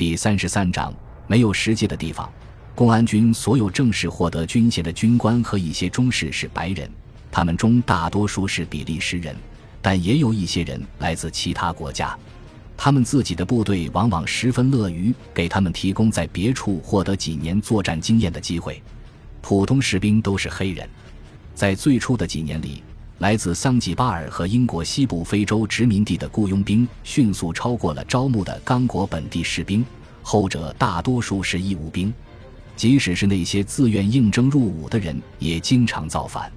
第三十三章没有实际的地方。公安军所有正式获得军衔的军官和一些中士是白人，他们中大多数是比利时人，但也有一些人来自其他国家。他们自己的部队往往十分乐于给他们提供在别处获得几年作战经验的机会。普通士兵都是黑人。在最初的几年里，来自桑吉巴尔和英国西部非洲殖民地的雇佣兵迅速超过了招募的刚果本地士兵，后者大多数是义务兵。即使是那些自愿应征入伍的人，也经常造反。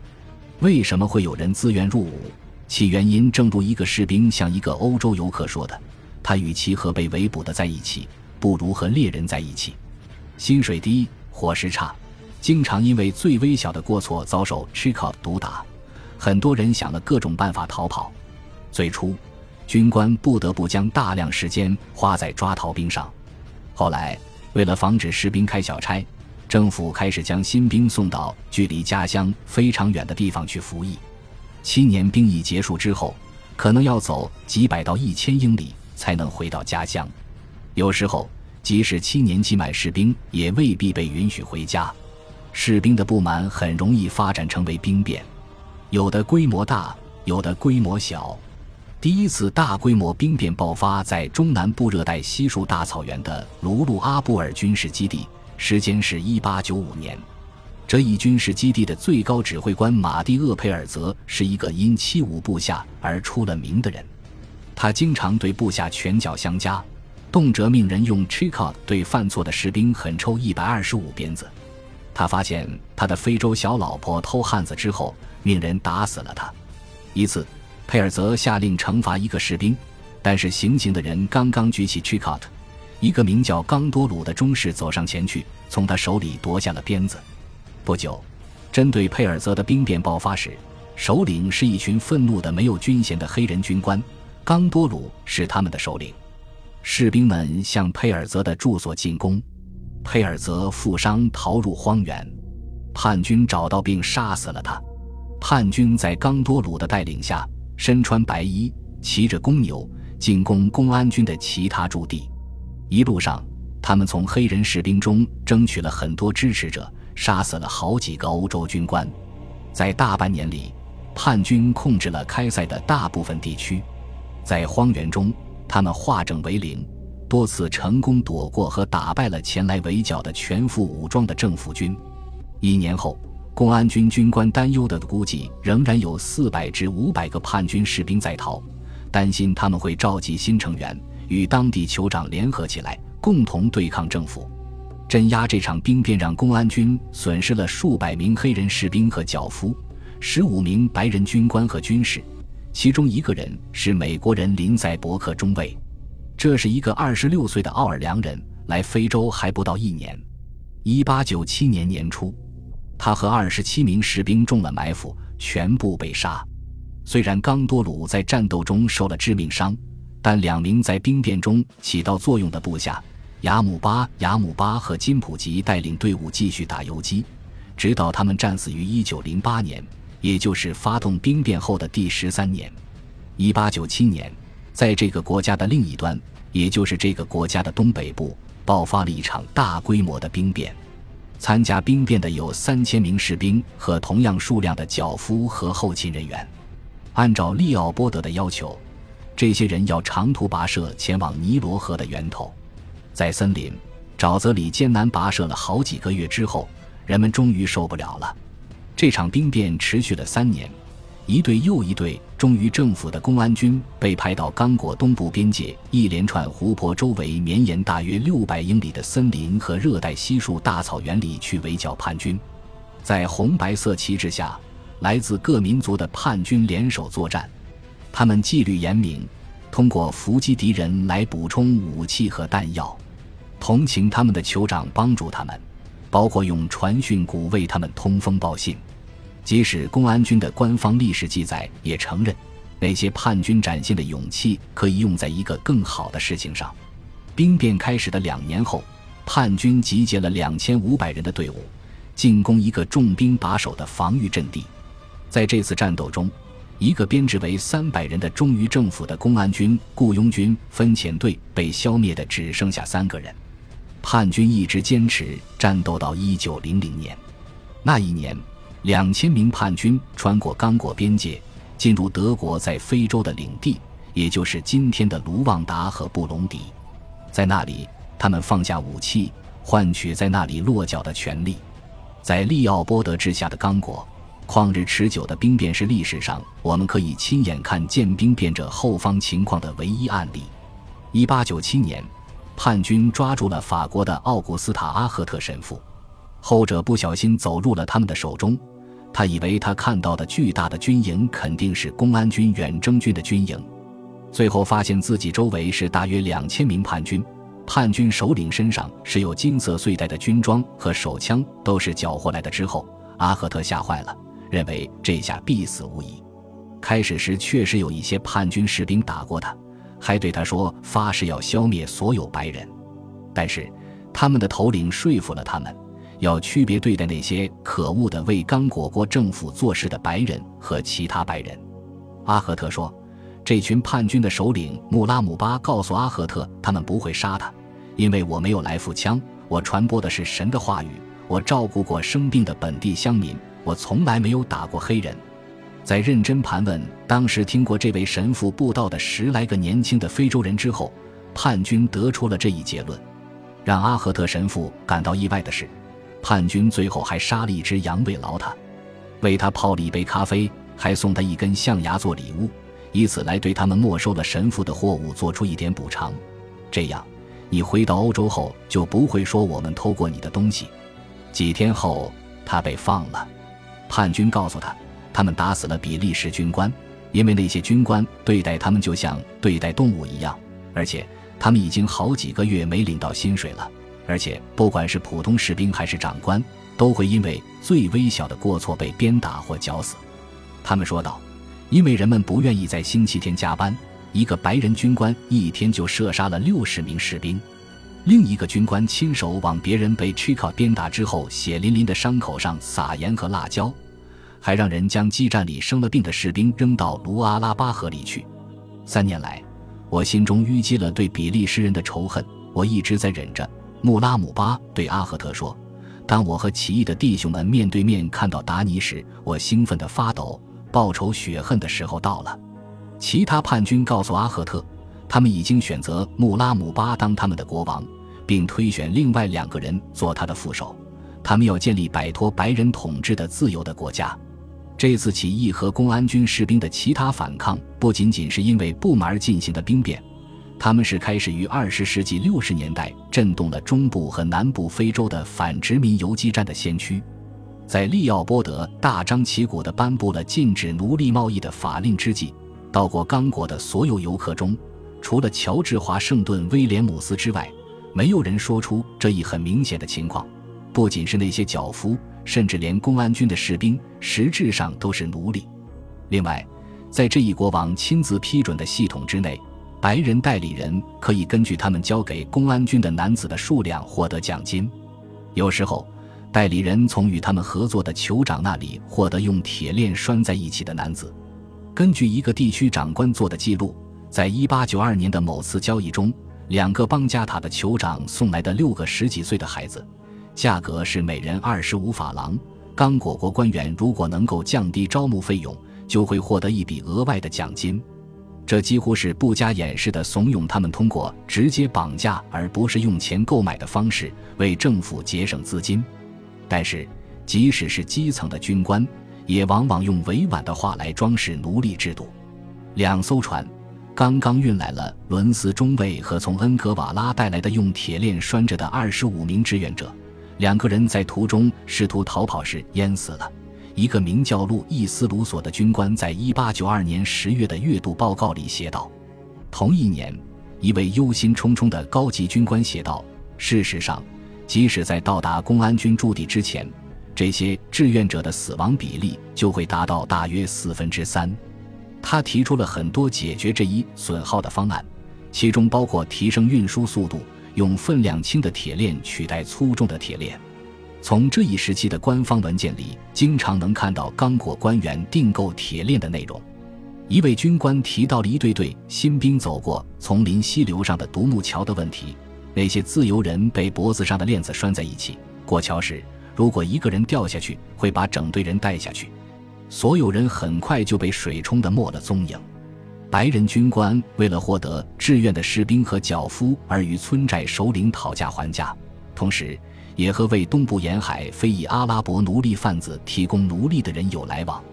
为什么会有人自愿入伍？其原因正如一个士兵向一个欧洲游客说的。他与其和被围捕的在一起，不如和猎人在一起。薪水低，伙食差，经常因为最微小的过错遭受 c h i c o 毒打。很多人想了各种办法逃跑。最初，军官不得不将大量时间花在抓逃兵上。后来，为了防止士兵开小差，政府开始将新兵送到距离家乡非常远的地方去服役。七年兵役结束之后，可能要走几百到一千英里。才能回到家乡。有时候，即使七年期满士兵，也未必被允许回家。士兵的不满很容易发展成为兵变，有的规模大，有的规模小。第一次大规模兵变爆发在中南部热带稀树大草原的卢鲁阿布尔军事基地，时间是一八九五年。这一军事基地的最高指挥官马蒂厄佩尔泽是一个因欺侮部下而出了名的人。他经常对部下拳脚相加，动辄命人用 c h i c o 对犯错的士兵狠抽一百二十五鞭子。他发现他的非洲小老婆偷汉子之后，命人打死了他。一次，佩尔泽下令惩罚一个士兵，但是行刑的人刚刚举起 chicot 一个名叫冈多鲁的中士走上前去，从他手里夺下了鞭子。不久，针对佩尔泽的兵变爆发时，首领是一群愤怒的没有军衔的黑人军官。冈多鲁是他们的首领，士兵们向佩尔泽的住所进攻，佩尔泽负伤逃入荒原，叛军找到并杀死了他。叛军在冈多鲁的带领下，身穿白衣，骑着公牛，进攻公安军的其他驻地。一路上，他们从黑人士兵中争取了很多支持者，杀死了好几个欧洲军官。在大半年里，叛军控制了开塞的大部分地区。在荒原中，他们化整为零，多次成功躲过和打败了前来围剿的全副武装的政府军。一年后，公安军军官担忧的估计仍然有四百至五百个叛军士兵在逃，担心他们会召集新成员，与当地酋长联合起来，共同对抗政府。镇压这场兵变让公安军损失了数百名黑人士兵和脚夫，十五名白人军官和军士。其中一个人是美国人林赛伯克中尉，这是一个二十六岁的奥尔良人，来非洲还不到一年。一八九七年年初，他和二十七名士兵中了埋伏，全部被杀。虽然冈多鲁在战斗中受了致命伤，但两名在兵变中起到作用的部下雅姆巴、雅姆巴和金普吉带领队伍继续打游击，直到他们战死于一九零八年。也就是发动兵变后的第十三年，一八九七年，在这个国家的另一端，也就是这个国家的东北部，爆发了一场大规模的兵变。参加兵变的有三千名士兵和同样数量的脚夫和后勤人员。按照利奥波德的要求，这些人要长途跋涉前往尼罗河的源头。在森林、沼泽里艰难跋涉了好几个月之后，人们终于受不了了。这场兵变持续了三年，一队又一队忠于政府的公安军被派到刚果东部边界一连串湖泊周围绵延大约六百英里的森林和热带稀树大草原里去围剿叛军。在红白色旗帜下，来自各民族的叛军联手作战。他们纪律严明，通过伏击敌人来补充武器和弹药，同情他们的酋长帮助他们。包括用传讯鼓为他们通风报信，即使公安军的官方历史记载也承认，那些叛军展现的勇气可以用在一个更好的事情上。兵变开始的两年后，叛军集结了两千五百人的队伍，进攻一个重兵把守的防御阵地。在这次战斗中，一个编制为三百人的忠于政府的公安军雇佣军分遣队被消灭的只剩下三个人。叛军一直坚持战斗到一九零零年，那一年，两千名叛军穿过刚果边界，进入德国在非洲的领地，也就是今天的卢旺达和布隆迪。在那里，他们放下武器，换取在那里落脚的权利。在利奥波德治下的刚果。旷日持久的兵变是历史上我们可以亲眼看见兵变者后方情况的唯一案例。一八九七年，叛军抓住了法国的奥古斯塔·阿赫特神父，后者不小心走入了他们的手中。他以为他看到的巨大的军营肯定是公安军远征军的军营，最后发现自己周围是大约两千名叛军。叛军首领身上是有金色碎带的军装和手枪，都是缴获来的。之后，阿赫特吓坏了。认为这下必死无疑。开始时确实有一些叛军士兵打过他，还对他说发誓要消灭所有白人。但是他们的头领说服了他们，要区别对待那些可恶的为刚果国政府做事的白人和其他白人。阿赫特说，这群叛军的首领穆拉姆巴告诉阿赫特，他们不会杀他，因为我没有来复枪，我传播的是神的话语，我照顾过生病的本地乡民。我从来没有打过黑人。在认真盘问当时听过这位神父布道的十来个年轻的非洲人之后，叛军得出了这一结论。让阿赫特神父感到意外的是，叛军最后还杀了一只羊慰劳他，为他泡了一杯咖啡，还送他一根象牙做礼物，以此来对他们没收了神父的货物做出一点补偿。这样，你回到欧洲后就不会说我们偷过你的东西。几天后，他被放了。叛军告诉他，他们打死了比利时军官，因为那些军官对待他们就像对待动物一样，而且他们已经好几个月没领到薪水了。而且不管是普通士兵还是长官，都会因为最微小的过错被鞭打或绞死。他们说道：“因为人们不愿意在星期天加班，一个白人军官一天就射杀了六十名士兵。另一个军官亲手往别人被 c h 鞭打之后血淋淋的伤口上撒盐和辣椒。”还让人将激战里生了病的士兵扔到卢阿拉巴河里去。三年来，我心中淤积了对比利时人的仇恨，我一直在忍着。穆拉姆巴对阿赫特说：“当我和起义的弟兄们面对面看到达尼时，我兴奋地发抖。报仇雪恨的时候到了。”其他叛军告诉阿赫特，他们已经选择穆拉姆巴当他们的国王，并推选另外两个人做他的副手。他们要建立摆脱白人统治的自由的国家。这次起义和公安军士兵的其他反抗，不仅仅是因为不满而进行的兵变，他们是开始于二十世纪六十年代震动了中部和南部非洲的反殖民游击战的先驱。在利奥波德大张旗鼓地颁布了禁止奴隶贸易的法令之际，到过刚果的所有游客中，除了乔治华盛顿威廉姆斯之外，没有人说出这一很明显的情况。不仅是那些脚夫。甚至连公安军的士兵实质上都是奴隶。另外，在这一国王亲自批准的系统之内，白人代理人可以根据他们交给公安军的男子的数量获得奖金。有时候，代理人从与他们合作的酋长那里获得用铁链拴在一起的男子。根据一个地区长官做的记录，在1892年的某次交易中，两个邦加塔的酋长送来的六个十几岁的孩子。价格是每人二十五法郎。刚果国官员如果能够降低招募费用，就会获得一笔额外的奖金。这几乎是不加掩饰地怂恿他们通过直接绑架而不是用钱购买的方式为政府节省资金。但是，即使是基层的军官，也往往用委婉的话来装饰奴隶制度。两艘船刚刚运来了伦斯中尉和从恩格瓦拉带来的用铁链拴着的二十五名志愿者。两个人在途中试图逃跑时淹死了。一个名叫路易斯·卢索的军官在1892年10月的月度报告里写道：“同一年，一位忧心忡忡的高级军官写道：‘事实上，即使在到达公安军驻地之前，这些志愿者的死亡比例就会达到大约四分之三。’他提出了很多解决这一损耗的方案，其中包括提升运输速度。”用分量轻的铁链取代粗重的铁链。从这一时期的官方文件里，经常能看到刚果官员订购铁链的内容。一位军官提到了一队队新兵走过丛林溪流上的独木桥的问题。那些自由人被脖子上的链子拴在一起，过桥时，如果一个人掉下去，会把整队人带下去。所有人很快就被水冲得没了踪影。白人军官为了获得志愿的士兵和脚夫而与村寨首领讨价还价，同时也和为东部沿海非裔阿拉伯奴隶贩子提供奴隶的人有来往。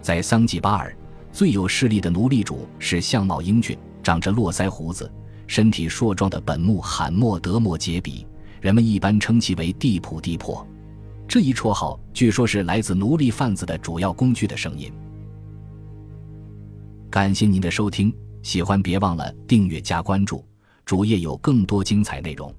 在桑吉巴尔，最有势力的奴隶主是相貌英俊、长着络腮胡子。身体硕壮的本穆罕默德·莫杰比，人们一般称其为地普地破。这一绰号据说是来自奴隶贩子的主要工具的声音。感谢您的收听，喜欢别忘了订阅加关注，主页有更多精彩内容。